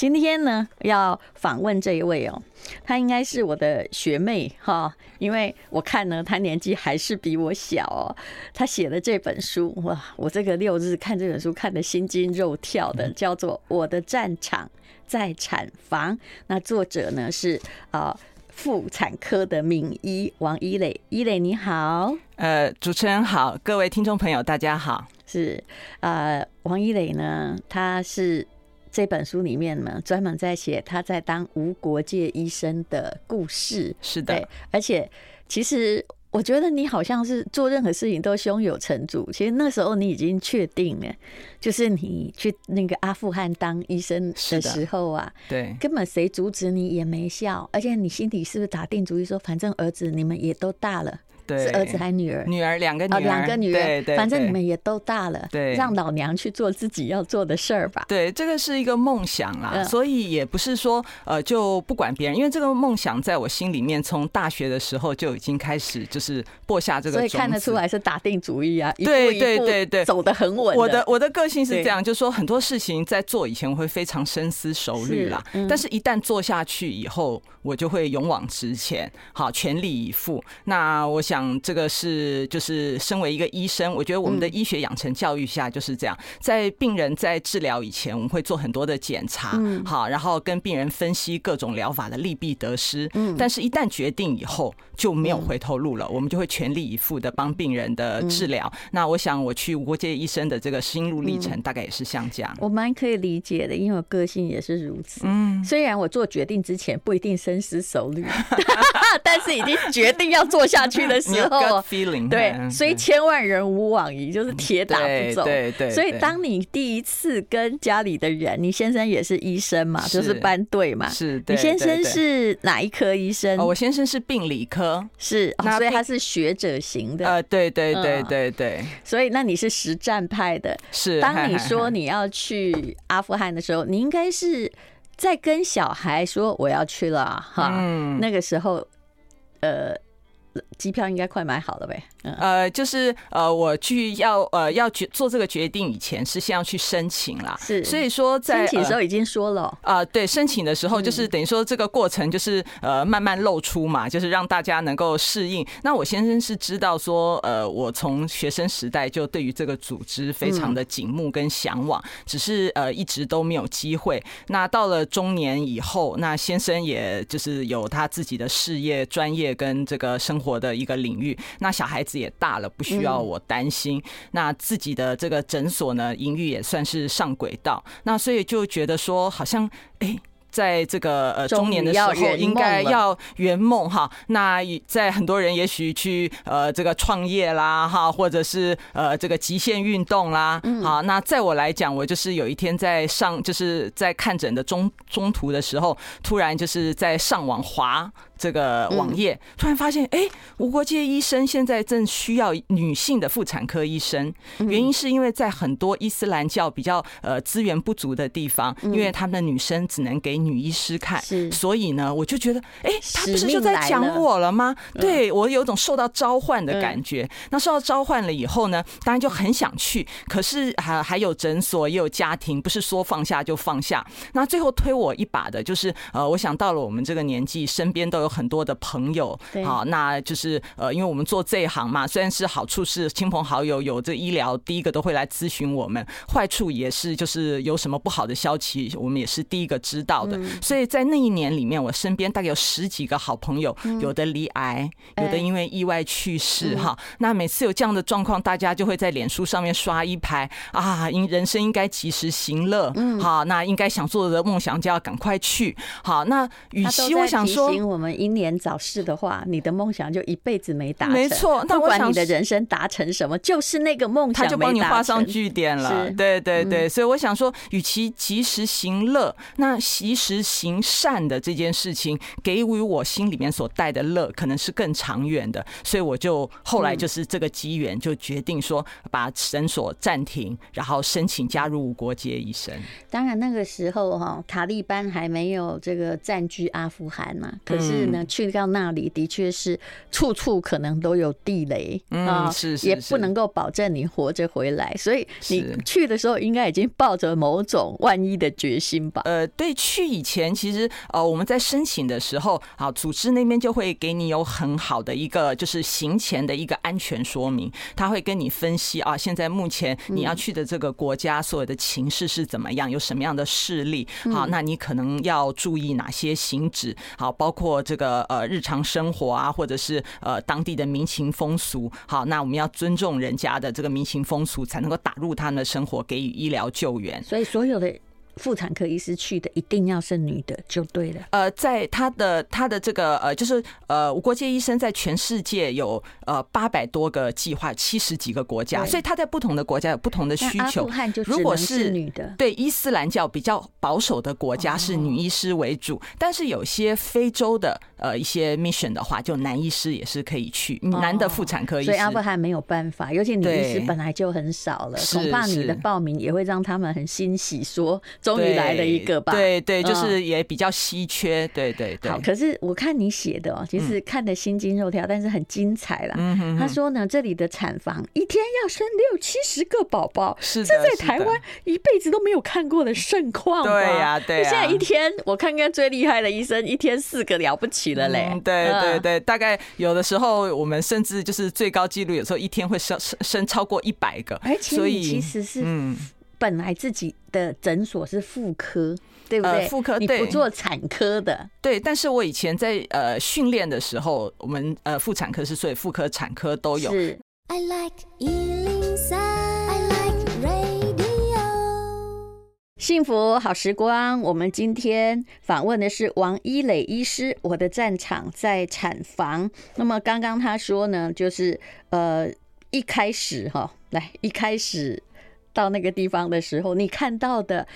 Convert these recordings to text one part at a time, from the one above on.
今天呢，要访问这一位哦，她应该是我的学妹哈，因为我看呢，她年纪还是比我小哦。她写的这本书哇，我这个六日看这本书看得心惊肉跳的，叫做《我的战场在产房》。那作者呢是啊妇产科的名医王一磊，一磊你好，呃，主持人好，各位听众朋友大家好，是呃，王一磊呢，他是。这本书里面呢，专门在写他在当无国界医生的故事。是的，而且其实我觉得你好像是做任何事情都胸有成竹。其实那时候你已经确定了，就是你去那个阿富汗当医生的时候啊，对，根本谁阻止你也没效。而且你心里是不是打定主意说，反正儿子你们也都大了。是儿子还是女儿？女儿，两个女儿，两个女儿。对对，反正你们也都大了，对，让老娘去做自己要做的事儿吧。对，这个是一个梦想啦，所以也不是说呃就不管别人，因为这个梦想在我心里面从大学的时候就已经开始就是播下这个，所以看得出来是打定主意啊，对对对对，走得很稳。我的我的个性是这样，就是说很多事情在做以前我会非常深思熟虑啦，但是一旦做下去以后，我就会勇往直前，好，全力以赴。那我想这个是。是，就是身为一个医生，我觉得我们的医学养成教育下就是这样，在病人在治疗以前，我们会做很多的检查，好，然后跟病人分析各种疗法的利弊得失。嗯，但是一旦决定以后，就没有回头路了，我们就会全力以赴的帮病人的治疗。那我想我去无国界医生的这个心路历程，大概也是像这样。我蛮可以理解的，因为我个性也是如此。嗯，虽然我做决定之前不一定深思熟虑，但是已经决定要做下去的时候。对，虽千万人无往矣，就是铁打不走。对对。所以，当你第一次跟家里的人，你先生也是医生嘛，就是班队嘛。是。你先生是哪一科医生？我先生是病理科。是。所以他是学者型的。呃，对对对对对。所以，那你是实战派的。是。当你说 你要去阿富汗的时候，你应该是在跟小孩说我要去了哈。嗯。那个时候，呃。机票应该快买好了呗。呃，就是呃，我去要呃要决做这个决定以前，是先要去申请啦。是，所以说在申请的时候已经说了啊，对，申请的时候就是等于说这个过程就是呃慢慢露出嘛，就是让大家能够适应。那我先生是知道说，呃，我从学生时代就对于这个组织非常的紧目跟向往，只是呃一直都没有机会。那到了中年以后，那先生也就是有他自己的事业、专业跟这个生活的一个领域。那小孩子也大了，不需要我担心。那自己的这个诊所呢，营运也算是上轨道。那所以就觉得说，好像哎。在这个呃中年的时候，应该要圆梦哈。那在很多人也许去呃这个创业啦哈，或者是呃这个极限运动啦。好，那在我来讲，我就是有一天在上，就是在看诊的中中途的时候，突然就是在上网滑这个网页，突然发现哎，无国界医生现在正需要女性的妇产科医生。原因是因为在很多伊斯兰教比较呃资源不足的地方，因为他们的女生只能给女医师看，所以呢，我就觉得，哎，他不是就在讲我了吗？对，我有种受到召唤的感觉。那受到召唤了以后呢，当然就很想去，可是还还有诊所，也有家庭，不是说放下就放下。那最后推我一把的，就是呃，我想到了我们这个年纪，身边都有很多的朋友，好，那就是呃，因为我们做这一行嘛，虽然是好处是亲朋好友有这医疗，第一个都会来咨询我们，坏处也是就是有什么不好的消息，我们也是第一个知道的。所以在那一年里面，我身边大概有十几个好朋友，有的离癌，有的因为意外去世哈。那每次有这样的状况，大家就会在脸书上面刷一排啊，应人生应该及时行乐，嗯好，那应该想做的梦想就要赶快去。好，那与其我想说，我们英年早逝的话，你的梦想就一辈子没达成。没错，不管你的人生达成什么，就是那个梦想，他就帮你画上句点了。对对对，所以我想说，与其及时行乐，那及时。行善的这件事情，给予我心里面所带的乐，可能是更长远的，所以我就后来就是这个机缘，就决定说把诊所暂停，然后申请加入无国界医生。当然那个时候哈，塔利班还没有这个占据阿富汗嘛，可是呢，去到那里的确是处处可能都有地雷啊，嗯、是，是，是也不能够保证你活着回来，所以你去的时候应该已经抱着某种万一的决心吧？呃，对，去以前其实呃我们在申请的时候啊，组织那边就会给你有很好的一个就是行前的一个安全说明，他会跟你分析啊，现在目前你要去的这个国家所有的情势是怎么样，有什么样的势力，好，那你可能要注意哪些行止，好，包括这个呃日常生活啊，或者是呃当地的民情风俗，好，那我们要尊重人家的这个民情风俗，才能够打入他们的生活，给予医疗救援。所以所有的。妇产科医师去的一定要是女的就对了。呃，在他的他的这个呃，就是呃，无国界医生在全世界有呃八百多个计划，七十几个国家，所以他在不同的国家有不同的需求。如果是女的，对伊斯兰教比较保守的国家是女医师为主，但是有些非洲的呃一些 mission 的话，就男医师也是可以去，男的妇产科医师。所以阿富汗没有办法，尤其女医师本来就很少了，恐怕你的报名也会让他们很欣喜说。终于来了一个吧，对对，就是也比较稀缺，对对对。好，可是我看你写的哦，其实看得心惊肉跳，但是很精彩啦。他说呢，这里的产房一天要生六七十个宝宝，是这在台湾一辈子都没有看过的盛况。对呀，对。现在一天，我看看最厉害的医生，一天四个了不起了嘞。对对对，大概有的时候我们甚至就是最高纪录，有时候一天会生生生超过一百个。而且你其实是嗯。本来自己的诊所是妇科，对不对？妇科，你不做产科的。对，但是我以前在呃训练的时候，我们呃妇产科是所以妇科、产科都有。是。I like 103, I like 幸福好时光，我们今天访问的是王一磊医师。我的战场在产房。那么刚刚他说呢，就是呃一开始哈，来一开始。到那个地方的时候，你看到的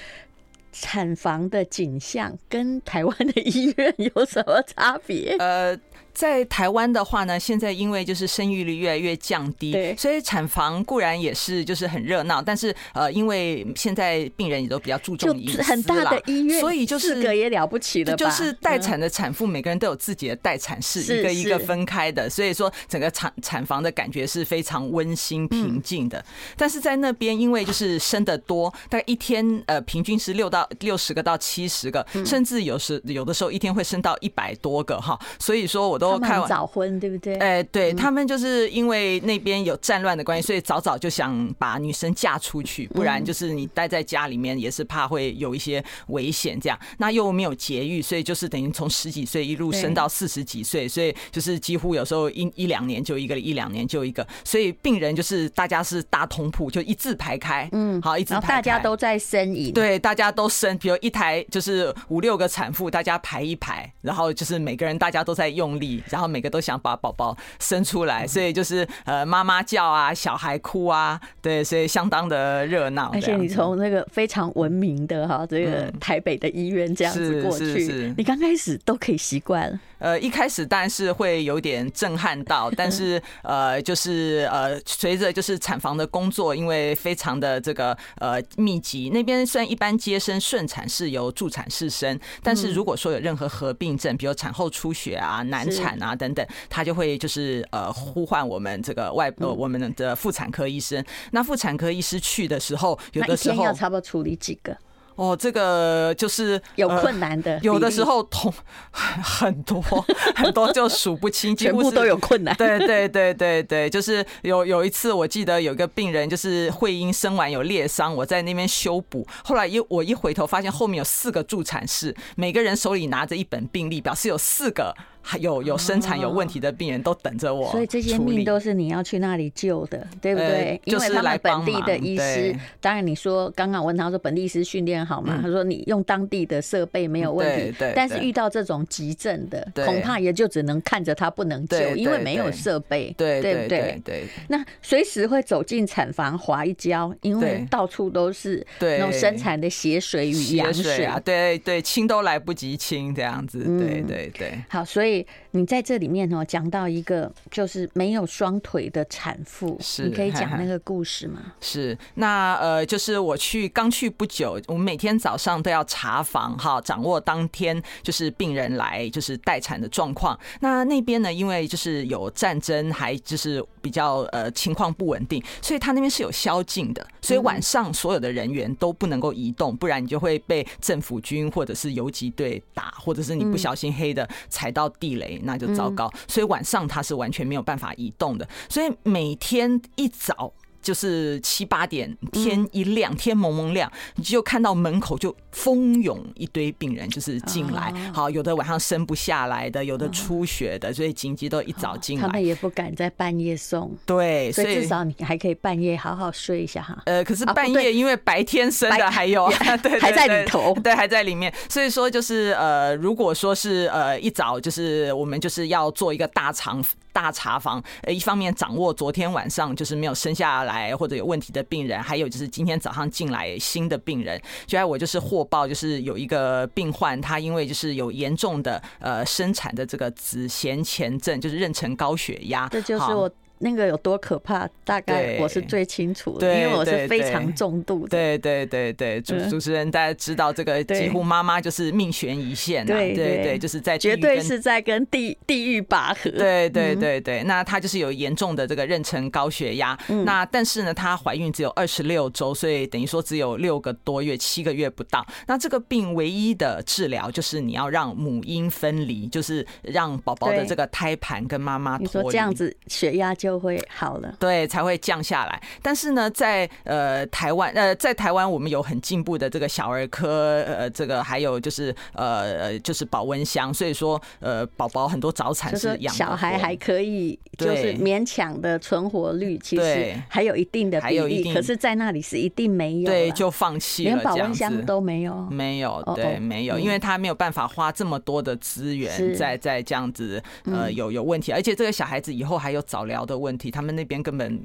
产房的景象跟台湾的医院有什么差别？呃。在台湾的话呢，现在因为就是生育率越来越降低，所以产房固然也是就是很热闹，但是呃，因为现在病人也都比较注重隐私，很大的医院，所以就是四个也了不起的，就是待产的产妇每个人都有自己的待产室，一个一个分开的，所以说整个产产房的感觉是非常温馨平静的。但是在那边，因为就是生的多，大概一天呃平均是六到六十个到七十个，甚至有时有的时候一天会生到一百多个哈，所以说我都。都开早婚，对不对？哎，对他们就是因为那边有战乱的关系，所以早早就想把女生嫁出去，不然就是你待在家里面也是怕会有一些危险。这样，那又没有节育，所以就是等于从十几岁一路生到四十几岁，所以就是几乎有时候一一两年就一个，一两年就一个，所以病人就是大家是大通铺，就一字排开，嗯，好，一字排开，大家都在呻吟，对，大家都生，比如一台就是五六个产妇，大家排一排，然后就是每个人大家都在用力。然后每个都想把宝宝生出来，所以就是呃妈妈叫啊，小孩哭啊，对，所以相当的热闹。而且你从那个非常文明的哈，这个台北的医院这样子过去，你刚开始都可以习惯。呃，一开始但是会有点震撼到，但是呃，就是呃，随着就是产房的工作，因为非常的这个呃密集，那边虽然一般接生顺产是由助产士生，但是如果说有任何合并症，比如产后出血啊、难产啊等等，他就会就是呃呼唤我们这个外呃我们的妇产科医生。那妇产科医师去的时候，有的时候要差不多处理几个。哦，这个就是有困难的，有的时候同很多 很多就数不清，全部都有困难。对对对对对，就是有有一次我记得有一个病人就是会阴生完有裂伤，我在那边修补，后来一我一回头发现后面有四个助产士，每个人手里拿着一本病历，表示有四个。还有有生产有问题的病人都等着我，所以这些命都是你要去那里救的，对不对？因为他们本地的医师，当然你说刚刚问他说本地医师训练好吗？他说你用当地的设备没有问题，但是遇到这种急症的，恐怕也就只能看着他不能救，因为没有设备，对对不对？对，那随时会走进产房滑一跤，因为到处都是那种生产的血水与羊水啊，对对，清都来不及清这样子，对对对。好，所以。以你在这里面哦，讲到一个就是没有双腿的产妇，是，你可以讲那个故事吗？是，那呃，就是我去刚去不久，我们每天早上都要查房哈，掌握当天就是病人来就是待产的状况。那那边呢，因为就是有战争，还就是比较呃情况不稳定，所以他那边是有宵禁的，所以晚上所有的人员都不能够移动，不然你就会被政府军或者是游击队打，或者是你不小心黑的踩到地雷，那就糟糕。所以晚上它是完全没有办法移动的，所以每天一早。就是七八点，天一亮，天蒙蒙亮，你就看到门口就蜂拥一堆病人，就是进来。好，有的晚上生不下来的，有的出血的，所以紧急都一早进来。他们也不敢在半夜送，对，所以至少你还可以半夜好好睡一下哈。呃，可是半夜因为白天生的还有，对，还在里头，对，还在里面。所以说就是呃，如果说是呃一早就是我们就是要做一个大长。大查房，呃，一方面掌握昨天晚上就是没有生下来或者有问题的病人，还有就是今天早上进来新的病人。就在我就是获报，就是有一个病患，他因为就是有严重的呃生产的这个子痫前症，就是妊娠高血压。这就是我。那个有多可怕？大概我是最清楚的，因为我是非常重度的。对对对对，主主持人大家知道，这个几乎妈妈就是命悬一线啊。对对对，就是在绝对是在跟地地狱拔河。对对对对，那她就是有严重的这个妊娠高血压。那但是呢，她怀孕只有二十六周，所以等于说只有六个多月，七个月不到。那这个病唯一的治疗就是你要让母婴分离，就是让宝宝的这个胎盘跟妈妈脱离。你说这样子血压就。都会好了，对，才会降下来。但是呢，在呃台湾，呃在台湾，我们有很进步的这个小儿科，呃，这个还有就是呃就是保温箱，所以说呃宝宝很多早产是养小孩还可以，就是勉强的存活率其实还有一定的比例，可是在那里是一定没有，对，就放弃了，连保温箱都没有，没有，对，没有，因为他没有办法花这么多的资源在在这样子，呃，有有问题，而且这个小孩子以后还有早疗的问题，他们那边根本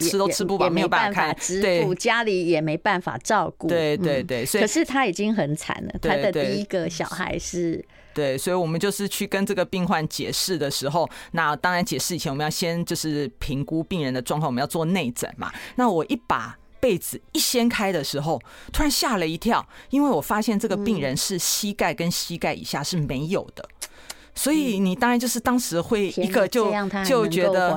吃都吃不饱，没有办法支付，家里也没办法照顾。对对对，所以可是他已经很惨了。他的第一个小孩是，对，所以我们就是去跟这个病患解释的时候，那当然解释以前我们要先就是评估病人的状况，我们要做内诊嘛。那我一把被子一掀开的时候，突然吓了一跳，因为我发现这个病人是膝盖跟膝盖以下是没有的。所以你当然就是当时会一个就就觉得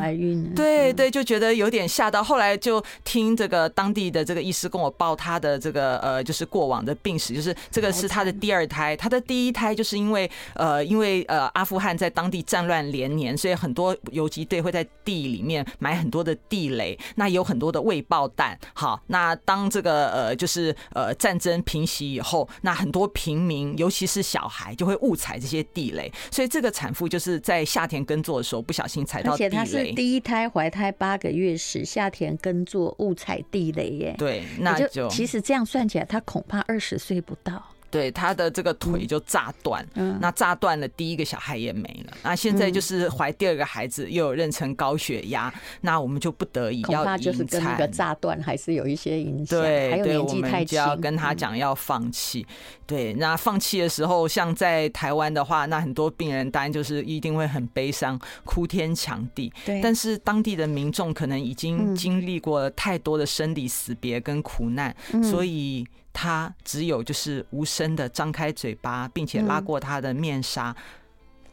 对对，就觉得有点吓到。后来就听这个当地的这个医师跟我报他的这个呃，就是过往的病史，就是这个是他的第二胎，他的第一胎就是因为呃，因为呃阿富汗在当地战乱连年，所以很多游击队会在地里面埋很多的地雷，那有很多的未爆弹。好，那当这个呃就是呃战争平息以后，那很多平民尤其是小孩就会误踩这些地雷，所以。这个产妇就是在夏天耕作的时候不小心踩到地雷，而且她是第一胎怀胎八个月时夏天耕作误踩地雷耶。对，那就其实这样算起来，她恐怕二十岁不到。对，他的这个腿就炸断，那炸断了，第一个小孩也没了。那现在就是怀第二个孩子，又有妊娠高血压，那我们就不得已要引产。就是跟那个炸断还是有一些影响。对，还有年纪太轻，就要跟他讲要放弃。对，那放弃的时候，像在台湾的话，那很多病人当然就是一定会很悲伤，哭天抢地。对，但是当地的民众可能已经经历过了太多的生离死别跟苦难，所以。他只有就是无声的张开嘴巴，并且拉过他的面纱，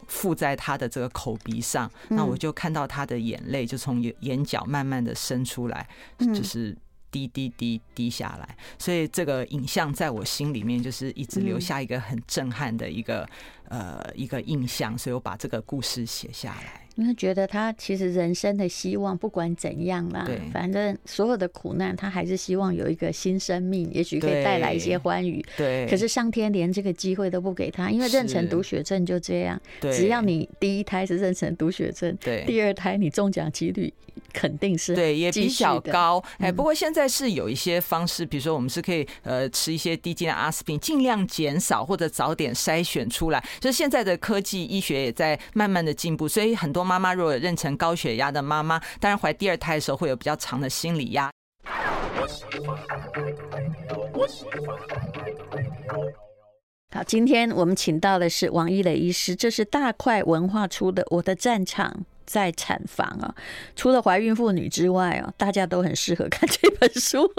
附在他的这个口鼻上。那我就看到他的眼泪就从眼眼角慢慢的伸出来，就是滴滴滴滴下来。所以这个影像在我心里面就是一直留下一个很震撼的一个呃一个印象，所以我把这个故事写下来。因为觉得他其实人生的希望不管怎样啦，反正所有的苦难他还是希望有一个新生命，也许可以带来一些欢愉。对，可是上天连这个机会都不给他，因为妊娠毒血症就这样。只要你第一胎是妊娠毒血症，对，第二胎你中奖几率肯定是对也比较高。哎，不过现在是有一些方式，比如说我们是可以呃吃一些低剂量阿司匹林，尽量减少或者早点筛选出来。就是现在的科技医学也在慢慢的进步，所以很多。妈妈如果妊娠高血压的妈妈，当然怀第二胎的时候会有比较长的心理压。好，今天我们请到的是王一磊医师，这是大块文化出的《我的战场在产房》啊。除了怀孕妇女之外啊，大家都很适合看这本书，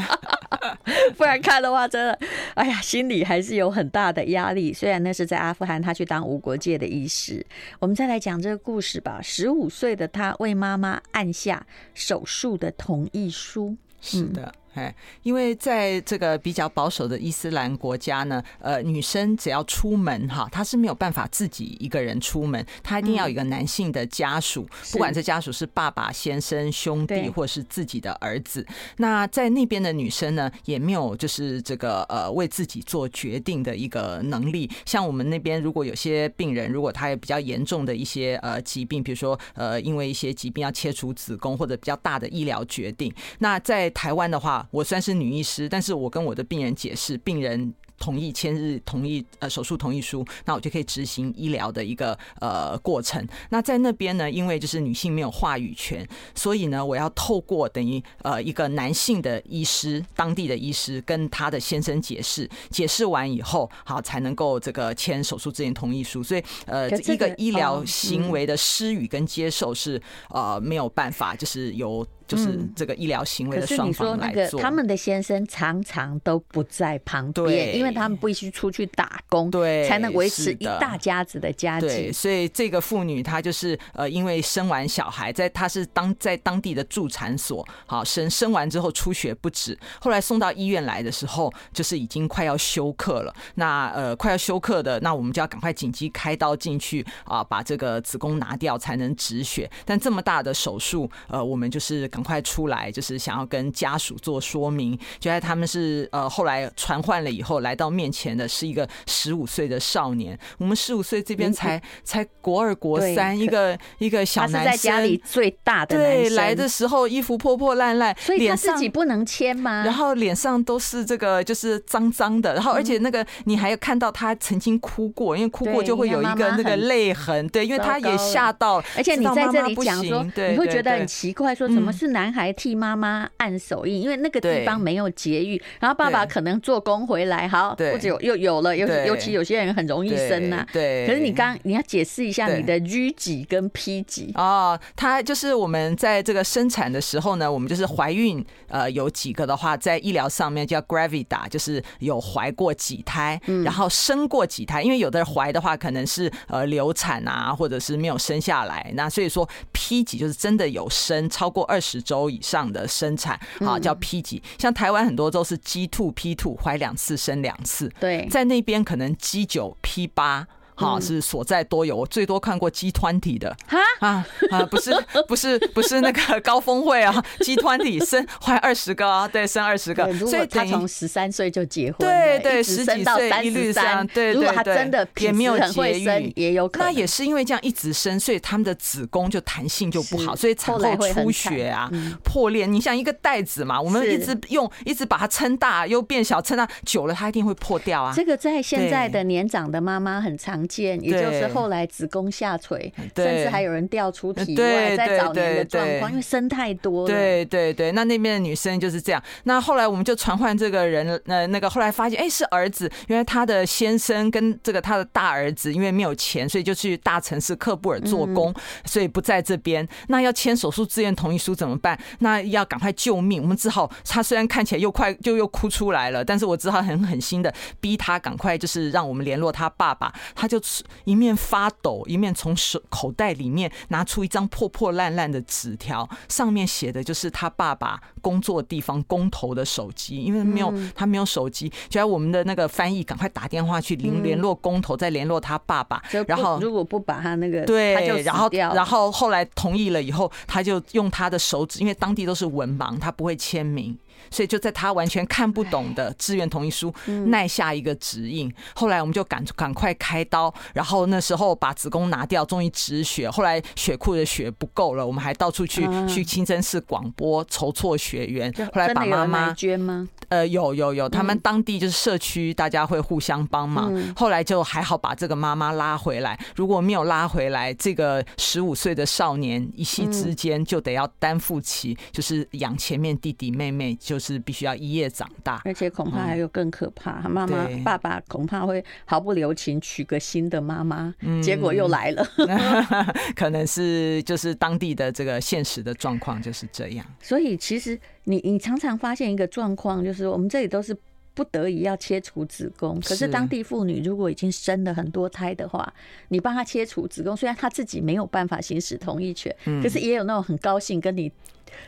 不然看的话，真的，哎呀，心里还是有很大的压力。虽然那是在阿富汗，他去当无国界的医师。我们再来讲这个故事吧。十五岁的他为妈妈按下手术的同意书。是的。哎，因为在这个比较保守的伊斯兰国家呢，呃，女生只要出门哈，她是没有办法自己一个人出门，她一定要有一个男性的家属，不管这家属是爸爸、先生、兄弟，或是自己的儿子。那在那边的女生呢，也没有就是这个呃为自己做决定的一个能力。像我们那边，如果有些病人，如果他有比较严重的一些呃疾病，比如说呃因为一些疾病要切除子宫或者比较大的医疗决定，那在台湾的话。我虽然是女医师，但是我跟我的病人解释，病人。同意签日同意呃手术同意书，那我就可以执行医疗的一个呃过程。那在那边呢，因为就是女性没有话语权，所以呢，我要透过等于呃一个男性的医师，当地的医师跟他的先生解释，解释完以后，好才能够这个签手术之前同意书。所以呃一个医疗行为的施予跟接受是呃没有办法，就是由就是这个医疗行为的双方来做。他们的先生常常都不在旁边，因为。他们必须出去打工，对，才能维持一大家子的家计。对，所以这个妇女她就是呃，因为生完小孩，在她是当在当地的助产所，好生生完之后出血不止，后来送到医院来的时候，就是已经快要休克了。那呃，快要休克的，那我们就要赶快紧急开刀进去啊，把这个子宫拿掉才能止血。但这么大的手术，呃，我们就是赶快出来，就是想要跟家属做说明。就在他们是呃后来传唤了以后来。到面前的是一个十五岁的少年，我们十五岁这边才才国二国三，一个一个小男生，他是在家里最大的男生。对，来的时候衣服破破烂烂，所以他自己不能签吗？然后脸上都是这个就是脏脏的，然后而且那个你还有看到他曾经哭过，因为哭过就会有一个那个泪痕，对，因为他也吓到。而且你在这里讲说，你会觉得很奇怪，说怎么是男孩替妈妈按手印？因为那个地方没有节育，然后爸爸可能做工回来，好。对，或者有又有了，尤尤其有些人很容易生呐、啊。对。可是你刚你要解释一下你的 G 级跟 P 级哦。它就是我们在这个生产的时候呢，我们就是怀孕呃有几个的话，在医疗上面叫 Gravida，就是有怀过几胎，然后生过几胎。因为有的怀的话可能是呃流产啊，或者是没有生下来。那所以说 P 级就是真的有生超过二十周以上的生产啊，叫 P 级。像台湾很多都是 G two P two 怀两次生两次。对，在那边可能 G 九 P 八。好，是所在多有，我最多看过 G20 的啊啊啊！不是 不是不是那个 高峰会啊，G20 生怀二十个啊，对，生二十个，所以他从十三岁就结婚，对对，十几岁一律生，对对对，他真的也没有节育，也有可能，那也是因为这样一直生，所以他们的子宫就弹性就不好，所以产后出血啊、破裂。你像一个袋子嘛，我们一直用，一直把它撑大又变小，撑大久了它一定会破掉啊。这个在现在的年长的妈妈很常。也就是后来子宫下垂，甚至还有人掉出体外，在早年的状况，因为生太多了。对对对，那那边的女生就是这样。那后来我们就传唤这个人，呃，那个后来发现，哎，是儿子，因为他的先生跟这个他的大儿子，因为没有钱，所以就去大城市克布尔做工，所以不在这边。那要签手术自愿同意书怎么办？那要赶快救命，我们只好，他虽然看起来又快就又哭出来了，但是我只好很狠心的逼他赶快，就是让我们联络他爸爸，他就。一面发抖，一面从手口袋里面拿出一张破破烂烂的纸条，上面写的就是他爸爸工作地方工头的手机，因为没有他没有手机，就要我们的那个翻译赶快打电话去联联络工头，再联络他爸爸。然后如果不把他那个对，然后然后后来同意了以后，他就用他的手指，因为当地都是文盲，他不会签名。所以就在他完全看不懂的志愿同意书，耐下一个指印。后来我们就赶赶快开刀，然后那时候把子宫拿掉，终于止血。后来血库的血不够了，我们还到处去去清真寺广播筹措血源。后来把妈妈捐吗？呃，有有有，他们当地就是社区，大家会互相帮忙。嗯、后来就还好把这个妈妈拉回来。如果没有拉回来，这个十五岁的少年一夕之间就得要担负起，就是养前面弟弟妹妹，就是必须要一夜长大。而且恐怕还有更可怕，妈妈、嗯、爸爸恐怕会毫不留情娶个新的妈妈，结果又来了。嗯、可能是就是当地的这个现实的状况就是这样。所以其实。你你常常发现一个状况，就是我们这里都是不得已要切除子宫，可是当地妇女如果已经生了很多胎的话，你帮她切除子宫，虽然她自己没有办法行使同意权，可是也有那种很高兴跟你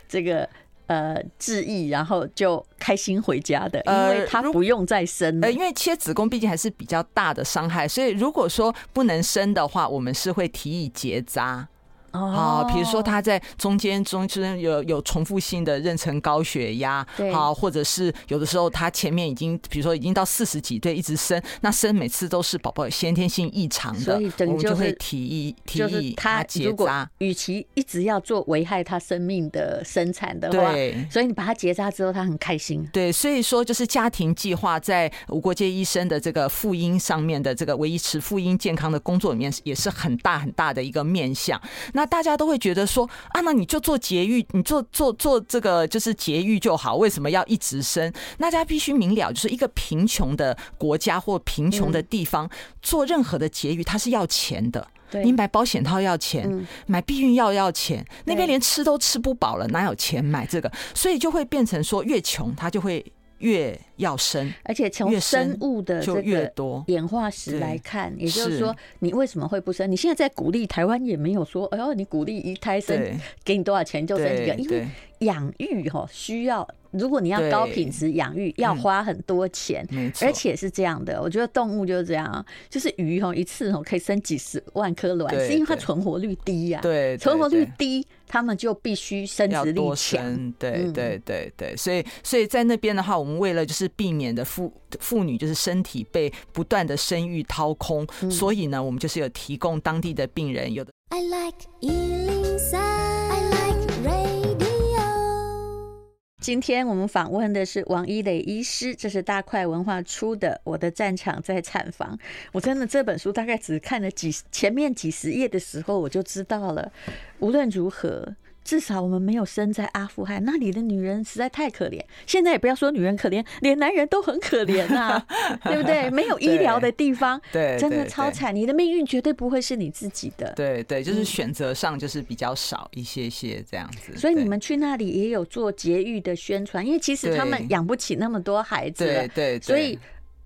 这个呃致意，然后就开心回家的，因为她不用再生了。呃，因为切子宫毕竟还是比较大的伤害，所以如果说不能生的话，我们是会提议结扎。好，比如说他在中间中间有有重复性的妊娠高血压，好，或者是有的时候他前面已经，比如说已经到四十几岁一直生，那生每次都是宝宝有先天性异常的，所以等于就会提议提议他结扎。与其一直要做危害他生命的生产的话，对，所以你把他结扎之后，他很开心。对，所以说就是家庭计划在无国界医生的这个妇婴上面的这个维持妇婴健康的工作里面，也是很大很大的一个面向。那那大家都会觉得说啊，那你就做节育，你做做做这个就是节育就好，为什么要一直生？大家必须明了，就是一个贫穷的国家或贫穷的地方，做任何的节育，它是要钱的。你买保险套要钱，买避孕药要钱，那边连吃都吃不饱了，哪有钱买这个？所以就会变成说，越穷他就会。越要生，而且从生物的这个演化史来看，也就是说，你为什么会不生？你现在在鼓励台湾也没有说，哎呦，你鼓励一胎生，给你多少钱就生一个，因为养育哈需要。如果你要高品质养育，要花很多钱，而且是这样的。我觉得动物就是这样，就是鱼哈，一次可以生几十万颗卵，是因为它存活率低呀。对，存活率低，他们就必须生殖力强。对对对对，所以所以在那边的话，我们为了就是避免的妇妇女就是身体被不断的生育掏空，所以呢，我们就是有提供当地的病人有的。I like 今天我们访问的是王一磊医师，这是大块文化出的《我的战场在产房》。我真的这本书大概只看了几前面几十页的时候，我就知道了。无论如何。至少我们没有生在阿富汗，那里的女人实在太可怜。现在也不要说女人可怜，连男人都很可怜呐，对不对？没有医疗的地方，对，真的超惨。你的命运绝对不会是你自己的。对对，就是选择上就是比较少一些些这样子。所以你们去那里也有做节育的宣传，因为其实他们养不起那么多孩子，对对。所以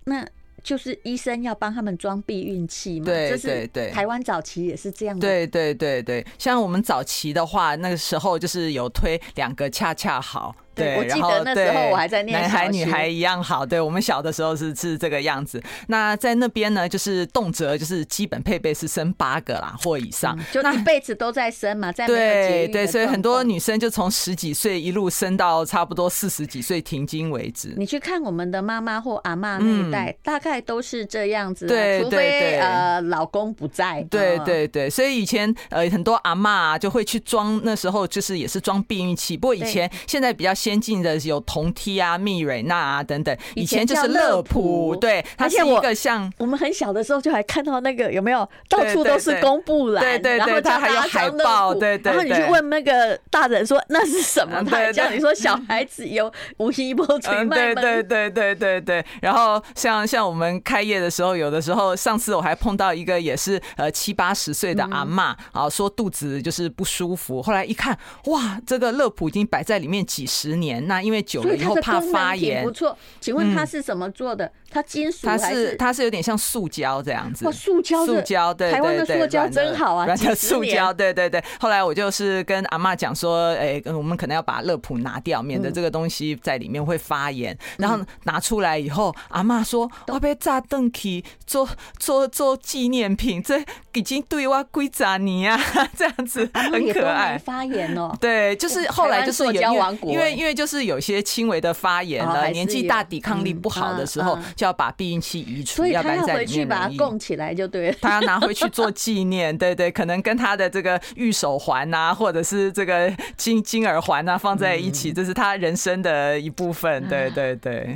那。就是医生要帮他们装避孕器嘛，对对对，台湾早期也是这样的。对对对对，像我们早期的话，那个时候就是有推两个恰恰好。对，我记得那时候我还在念男孩女孩一样好。对，我们小的时候是是这个样子。那在那边呢，就是动辄就是基本配备是生八个啦或以上，就一辈子都在生嘛。在对对，所以很多女生就从十几岁一路生到差不多四十几岁停经为止。你去看我们的妈妈或阿妈那一代，大概都是这样子。对，除非呃老公不在。对对对，所以以前呃很多阿嬷就会去装，那时候就是也是装避孕器。不过以前现在比较。先进的有铜梯啊、密蕊娜啊等等，以前就是乐普，对，它是一个像我们很小的时候就还看到那个有没有到处都是公布栏，对对对，它还有海报，对对，然后你去问那个大人说那是什么，他还叫你说小孩子有无一波垂卖，对对对对对对。然后像像我们开业的时候，有的时候上次我还碰到一个也是呃七八十岁的阿嬷啊，说肚子就是不舒服，后来一看哇，这个乐普已经摆在里面几十年，那因为久了以后怕发炎，不错。请问它是怎么做的？它金属？它是它是有点像塑胶这样子。哇，塑胶，塑胶，对对对，台湾的塑胶真好啊，软的塑胶，对对对。后来我就是跟阿妈讲说，哎，我们可能要把乐谱拿掉，免得这个东西在里面会发炎。然后拿出来以后，阿妈说：“我被炸断去做做做纪念品，这已经对我归杂你啊，这样子很可爱。”发炎哦，对，就是后来就是有因为因为就是有些轻微的发炎了，年纪大抵抗力不好的时候。就要把避孕器移除，所以要不然在回去把它供起来就对了。他要拿回去做纪念，对对，可能跟他的这个玉手环啊，或者是这个金金耳环啊放在一起，这是他人生的一部分。对对对。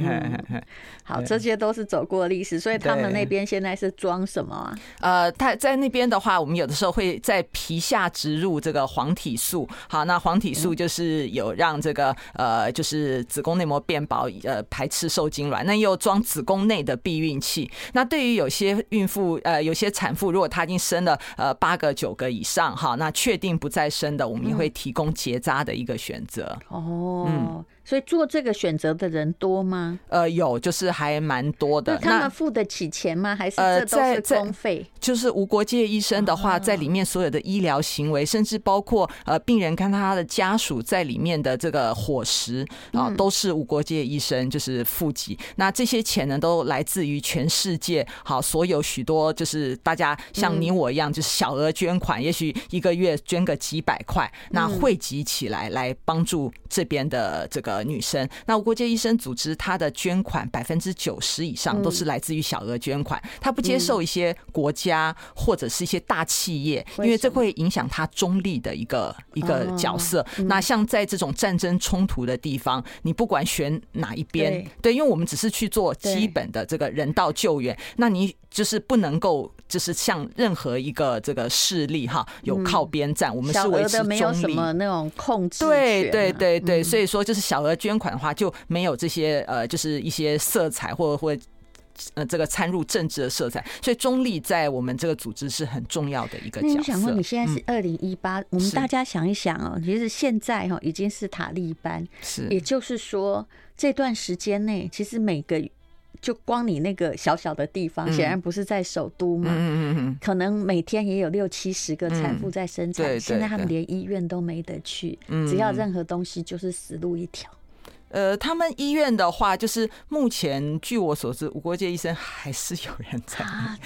好，这些都是走过历史，所以他们那边现在是装什么啊？呃，他在那边的话，我们有的时候会在皮下植入这个黄体素。好，那黄体素就是有让这个呃，就是子宫内膜变薄，呃，排斥受精卵。那又装子宫内的避孕器。那对于有些孕妇，呃，有些产妇，如果她已经生了呃八个九个以上，哈，那确定不再生的，我们也会提供结扎的一个选择。哦，嗯。所以做这个选择的人多吗？呃，有，就是还蛮多的。那他们付得起钱吗？还是这都是公费？就是无国界医生的话，在里面所有的医疗行为，甚至包括呃病人看他的家属在里面的这个伙食啊，都是无国界医生就是付给。那这些钱呢，都来自于全世界，好，所有许多就是大家像你我一样，就是小额捐款，也许一个月捐个几百块，那汇集起来来帮助这边的这个。呃，女生，那无国界医生组织，它的捐款百分之九十以上都是来自于小额捐款，它不接受一些国家或者是一些大企业，因为这会影响它中立的一个一个角色。那像在这种战争冲突的地方，你不管选哪一边，对，因为我们只是去做基本的这个人道救援，那你就是不能够就是像任何一个这个势力哈有靠边站，我们是维持中立，没有什么那种控制。对对对对，所以说就是小。额捐款的话，就没有这些呃，就是一些色彩或者或呃这个掺入政治的色彩，所以中立在我们这个组织是很重要的一个角色。那我想问，你现在是二零一八，我们大家想一想哦，其实现在哈已经是塔利班，是，也就是说这段时间内，其实每个。就光你那个小小的地方，显然不是在首都嘛。嗯嗯，可能每天也有六七十个产妇在生产。现在他们连医院都没得去，只要任何东西就是死路一条。呃，他们医院的话，就是目前据我所知，无国界医生还是有人在啊，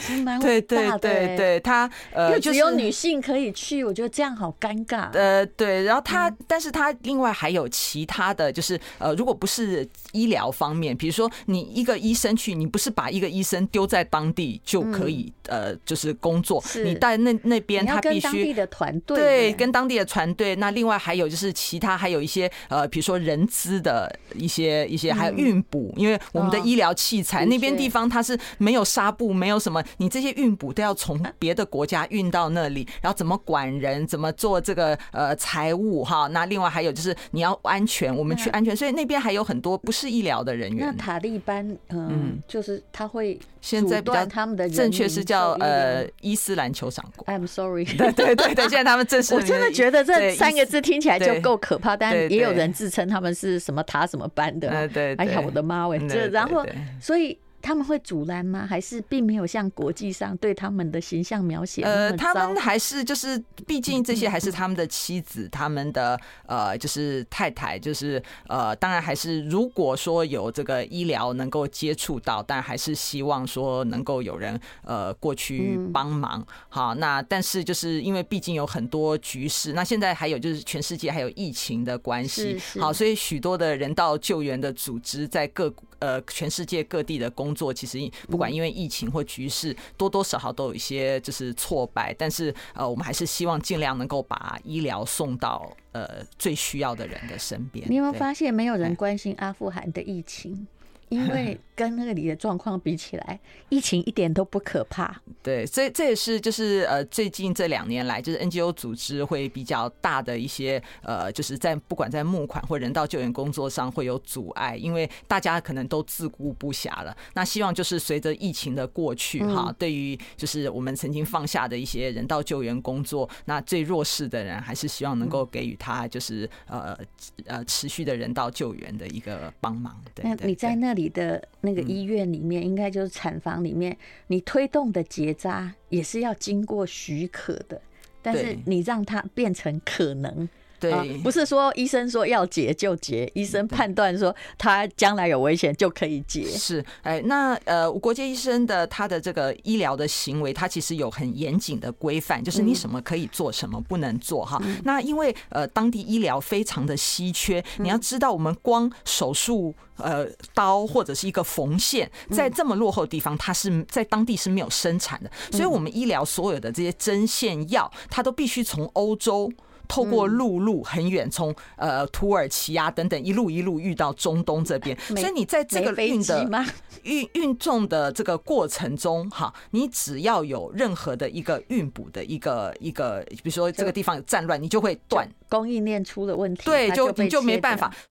对对对对，他呃，就只有女性可以去，我觉得这样好尴尬。呃，对，然后他，但是他另外还有其他的就是呃，如果不是医疗方面，比如说你一个医生去，你不是把一个医生丢在当地就可以呃，就是工作，你在那那边他必须跟当地的团队对，跟当地的团队。那另外还有就是其他还有一些呃，比如说人资的。一些一些还有孕补，因为我们的医疗器材那边地方它是没有纱布，没有什么，你这些孕补都要从别的国家运到那里，然后怎么管人，怎么做这个呃财务哈？那另外还有就是你要安全，我们去安全，所以那边还有很多不是医疗的人员。那塔利班嗯，就是他会现在比较他们的正确是叫呃伊斯兰酋长国。I'm sorry，对对对对，现在他们正式。我真的觉得这三个字听起来就够可怕，但也有人自称他们是什么塔什么班。的，哎呀，我的妈喂！这然后，所以。他们会阻拦吗？还是并没有像国际上对他们的形象描写？呃，他们还是就是，毕竟这些还是他们的妻子，他们的呃，就是太太，就是呃，当然还是如果说有这个医疗能够接触到，但还是希望说能够有人呃过去帮忙。好，那但是就是因为毕竟有很多局势，那现在还有就是全世界还有疫情的关系，好，所以许多的人道救援的组织在各呃全世界各地的工。做其实不管因为疫情或局势，多多少少都有一些就是挫败，但是呃，我们还是希望尽量能够把医疗送到呃最需要的人的身边。你有没有发现没有人关心阿富汗的疫情？因为 跟那个里的状况比起来，疫情一点都不可怕。对，所以这也是就是呃，最近这两年来，就是 NGO 组织会比较大的一些呃，就是在不管在募款或人道救援工作上会有阻碍，因为大家可能都自顾不暇了。那希望就是随着疫情的过去哈，对于就是我们曾经放下的一些人道救援工作，那最弱势的人还是希望能够给予他就是呃呃持续的人道救援的一个帮忙。对，那你在那里的那个医院里面，应该就是产房里面，你推动的结扎也是要经过许可的，但是你让它变成可能，对、啊，不是说医生说要结就结，医生判断说他将来有危险就可以结。是，哎，那呃，国界医生的他的这个医疗的行为，他其实有很严谨的规范，就是你什么可以做，什么不能做哈。嗯、那因为呃，当地医疗非常的稀缺，你要知道，我们光手术呃刀或者是一个缝线，在这么落后的地方，它是在当地是没有生产的，所以我们医疗所有的这些针线药，它都必须从欧洲。透过陆路很远，从呃土耳其啊等等一路一路运到中东这边，所以你在这个运的运运送的这个过程中，哈，你只要有任何的一个运补的一个一个，比如说这个地方有战乱，你就会断，供应链出了问题，对，就你就没办法。